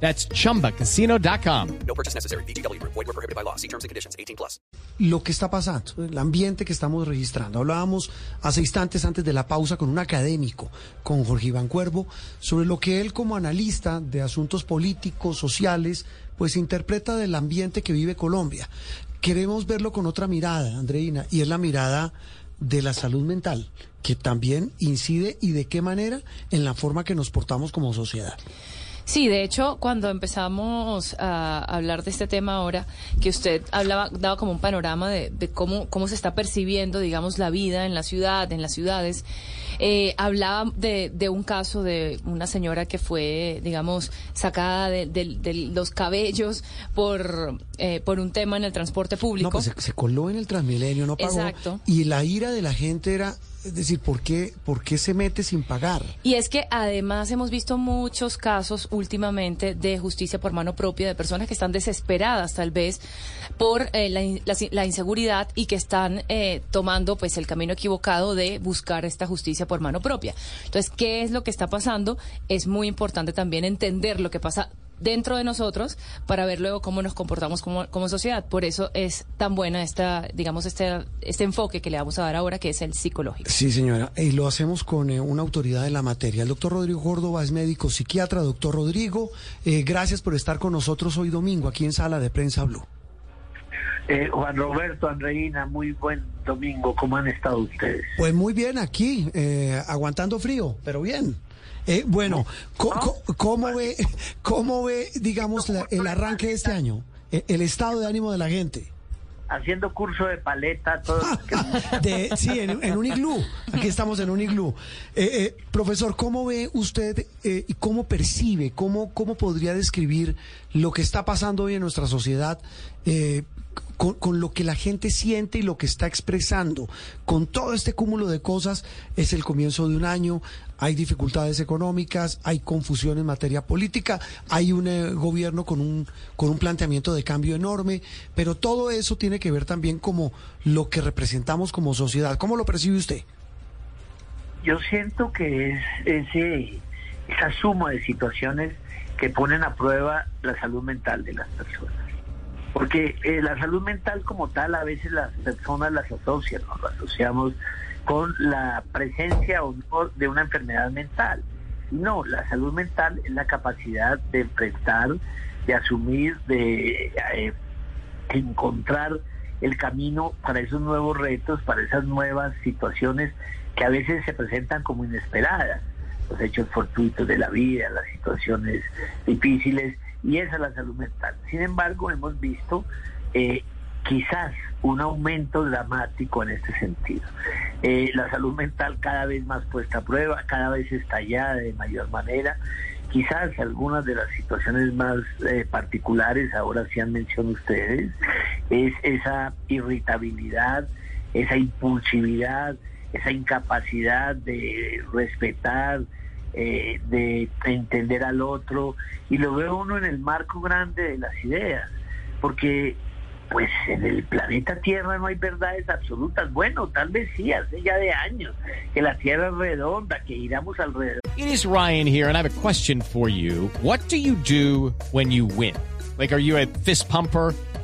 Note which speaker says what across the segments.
Speaker 1: That's chumbacasino.com.
Speaker 2: No purchase necessary. BGW. Void were prohibited by law. See terms and conditions. 18 plus.
Speaker 3: lo que está pasando, el ambiente que estamos registrando. Hablábamos hace instantes antes de la pausa con un académico, con Jorge Iván Cuervo, sobre lo que él como analista de asuntos políticos, sociales, pues interpreta del ambiente que vive Colombia. Queremos verlo con otra mirada, Andreina, y es la mirada de la salud mental, que también incide y de qué manera en la forma que nos portamos como sociedad.
Speaker 4: Sí, de hecho, cuando empezamos a hablar de este tema ahora, que usted hablaba, daba como un panorama de, de cómo, cómo se está percibiendo, digamos, la vida en la ciudad, en las ciudades, eh, hablaba de, de un caso de una señora que fue, digamos, sacada de, de- de los cabellos por, eh, por un tema en el transporte público.
Speaker 3: No, pues se, se coló en el Transmilenio, no pagó.
Speaker 4: Exacto.
Speaker 3: Y la ira de la gente era, es decir, ¿por qué, ¿por qué se mete sin pagar?
Speaker 4: Y es que además hemos visto muchos casos últimamente de justicia por mano propia, de personas que están desesperadas tal vez por eh, la, la la inseguridad y que están eh, tomando pues el camino equivocado de buscar esta justicia por mano propia. Entonces, ¿qué es lo que está pasando? Es muy importante también entender lo que pasa dentro de nosotros para ver luego cómo nos comportamos como, sociedad. Por eso es tan buena esta, digamos, este, este enfoque que le vamos a dar ahora, que es el psicológico.
Speaker 3: Sí, señora, y lo hacemos con eh, una autoridad en la materia. El doctor Rodrigo Córdoba es médico psiquiatra. Doctor Rodrigo, eh, gracias por estar con nosotros hoy domingo aquí en Sala de Prensa Blue.
Speaker 5: Eh, Juan Roberto, Andreina, muy buen domingo. ¿Cómo han estado ustedes?
Speaker 3: Pues muy bien aquí, eh, aguantando frío, pero bien. Eh, bueno, ¿cómo ve, cómo ve, digamos, la- el arranque de este año? Eh, el estado de ánimo de la gente.
Speaker 5: Haciendo curso de paleta, todo.
Speaker 3: De, sí, en, en un iglú. Aquí estamos en un iglú. Eh, eh, profesor, ¿cómo ve usted eh, y cómo percibe, cómo, cómo podría describir lo que está pasando hoy en nuestra sociedad eh, con, con lo que la gente siente y lo que está expresando? Con todo este cúmulo de cosas, es el comienzo de un año, hay dificultades económicas, hay confusión en materia política, hay un eh, gobierno con un, con un planteamiento de cambio enorme, pero todo eso tiene que ver también como lo que representamos como sociedad. ¿Cómo lo percibe usted?
Speaker 5: Yo siento que es ese, esa suma de situaciones que ponen a prueba la salud mental de las personas. Porque eh, la salud mental como tal a veces las personas las asocian, nos asociamos con la presencia o no de una enfermedad mental. No, la salud mental es la capacidad de enfrentar, de asumir, de eh, encontrar el camino para esos nuevos retos, para esas nuevas situaciones que a veces se presentan como inesperadas, los hechos fortuitos de la vida, las situaciones difíciles, y esa es la salud mental. Sin embargo, hemos visto eh, quizás un aumento dramático en este sentido. Eh, la salud mental cada vez más puesta a prueba, cada vez estallada de mayor manera. Quizás algunas de las situaciones más eh, particulares, ahora sí han mencionado ustedes, es esa irritabilidad, esa impulsividad, esa incapacidad de respetar, eh, de entender al otro, y lo veo uno en el marco grande de las ideas, porque pues en el planeta Tierra no hay verdades absolutas. Bueno, tal vez sí, hace ya de años que la Tierra es redonda, que giramos alrededor.
Speaker 1: It is Ryan here, and I have a question for you. What do you do when you win? Like, are you a fist pumper?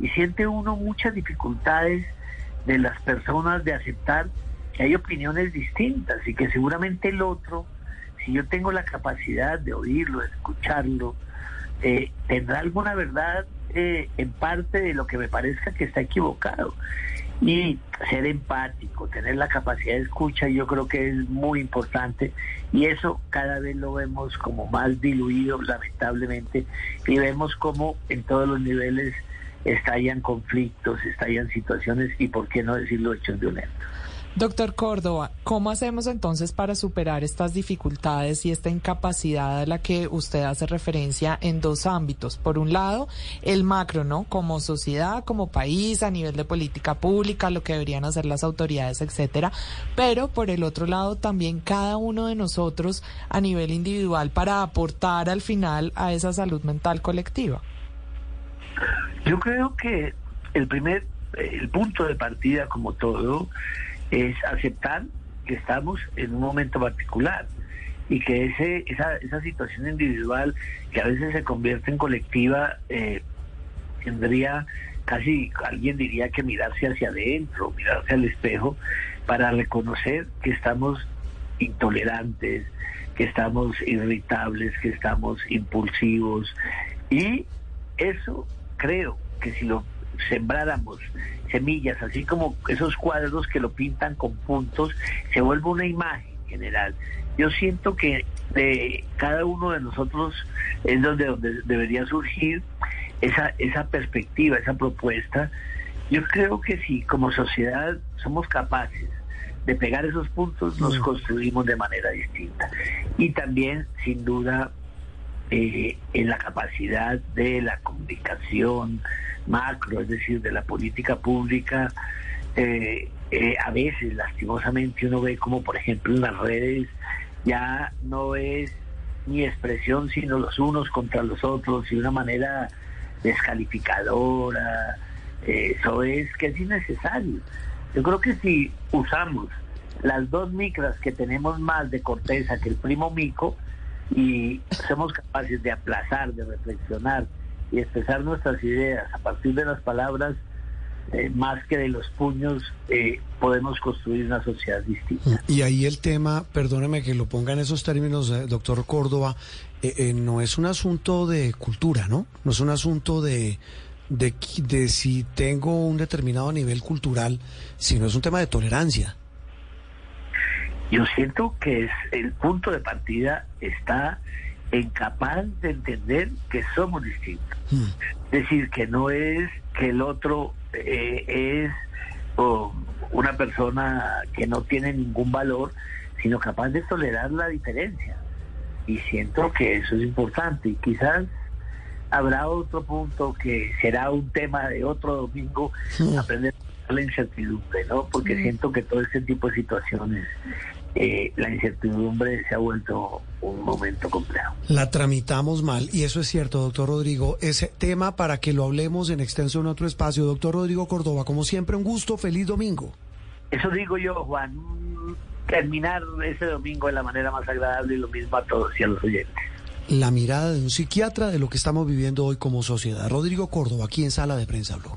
Speaker 5: Y siente uno muchas dificultades de las personas de aceptar que hay opiniones distintas y que seguramente el otro, si yo tengo la capacidad de oírlo, de escucharlo, eh, tendrá alguna verdad eh, en parte de lo que me parezca que está equivocado. Y ser empático, tener la capacidad de escucha, yo creo que es muy importante. Y eso cada vez lo vemos como más diluido, lamentablemente. Y vemos como en todos los niveles estallan conflictos, estallan situaciones y, por qué no decirlo, hechos violentos.
Speaker 6: Doctor Córdoba, ¿cómo hacemos entonces para superar estas dificultades y esta incapacidad a la que usted hace referencia en dos ámbitos? Por un lado, el macro, ¿no? Como sociedad, como país, a nivel de política pública, lo que deberían hacer las autoridades, etcétera. Pero por el otro lado, también cada uno de nosotros a nivel individual para aportar al final a esa salud mental colectiva.
Speaker 5: Yo creo que el primer, el punto de partida, como todo, es aceptar que estamos en un momento particular y que ese, esa, esa situación individual que a veces se convierte en colectiva eh, tendría casi, alguien diría que mirarse hacia adentro, mirarse al espejo para reconocer que estamos intolerantes, que estamos irritables, que estamos impulsivos. Y eso creo que si lo sembráramos semillas, así como esos cuadros que lo pintan con puntos, se vuelve una imagen general. Yo siento que de cada uno de nosotros es donde, donde debería surgir esa, esa perspectiva, esa propuesta. Yo creo que si como sociedad somos capaces de pegar esos puntos, nos construimos de manera distinta. Y también, sin duda, eh, en la capacidad de la comunicación macro, es decir, de la política pública, eh, eh, a veces lastimosamente uno ve como por ejemplo en las redes ya no es ni expresión sino los unos contra los otros y una manera descalificadora, eso es que es innecesario. Yo creo que si usamos las dos micras que tenemos más de corteza que el primo mico, y somos capaces de aplazar, de reflexionar y expresar nuestras ideas a partir de las palabras, eh, más que de los puños, eh, podemos construir una sociedad distinta.
Speaker 3: Y ahí el tema, perdóneme que lo ponga en esos términos, eh, doctor Córdoba, no es un asunto de cultura, ¿no? No es un asunto de, de, de si tengo un determinado nivel cultural, sino es un tema de tolerancia.
Speaker 5: Yo siento que es el punto de partida está en capaz de entender que somos distintos. Es decir, que no es que el otro eh, es una persona que no tiene ningún valor, sino capaz de tolerar la diferencia. Y siento que eso es importante. Y quizás habrá otro punto que será un tema de otro domingo, aprender la incertidumbre, ¿no? Porque siento que todo este tipo de situaciones eh, la incertidumbre se ha vuelto un momento complejo.
Speaker 3: La tramitamos mal, y eso es cierto, doctor Rodrigo. Ese tema para que lo hablemos en extenso en otro espacio. Doctor Rodrigo Córdoba, como siempre, un gusto, feliz domingo.
Speaker 5: Eso digo yo, Juan, terminar ese domingo de la manera más agradable y lo mismo a todos y a los oyentes.
Speaker 3: La mirada de un psiquiatra de lo que estamos viviendo hoy como sociedad. Rodrigo Córdoba, aquí en Sala de Prensa Blue.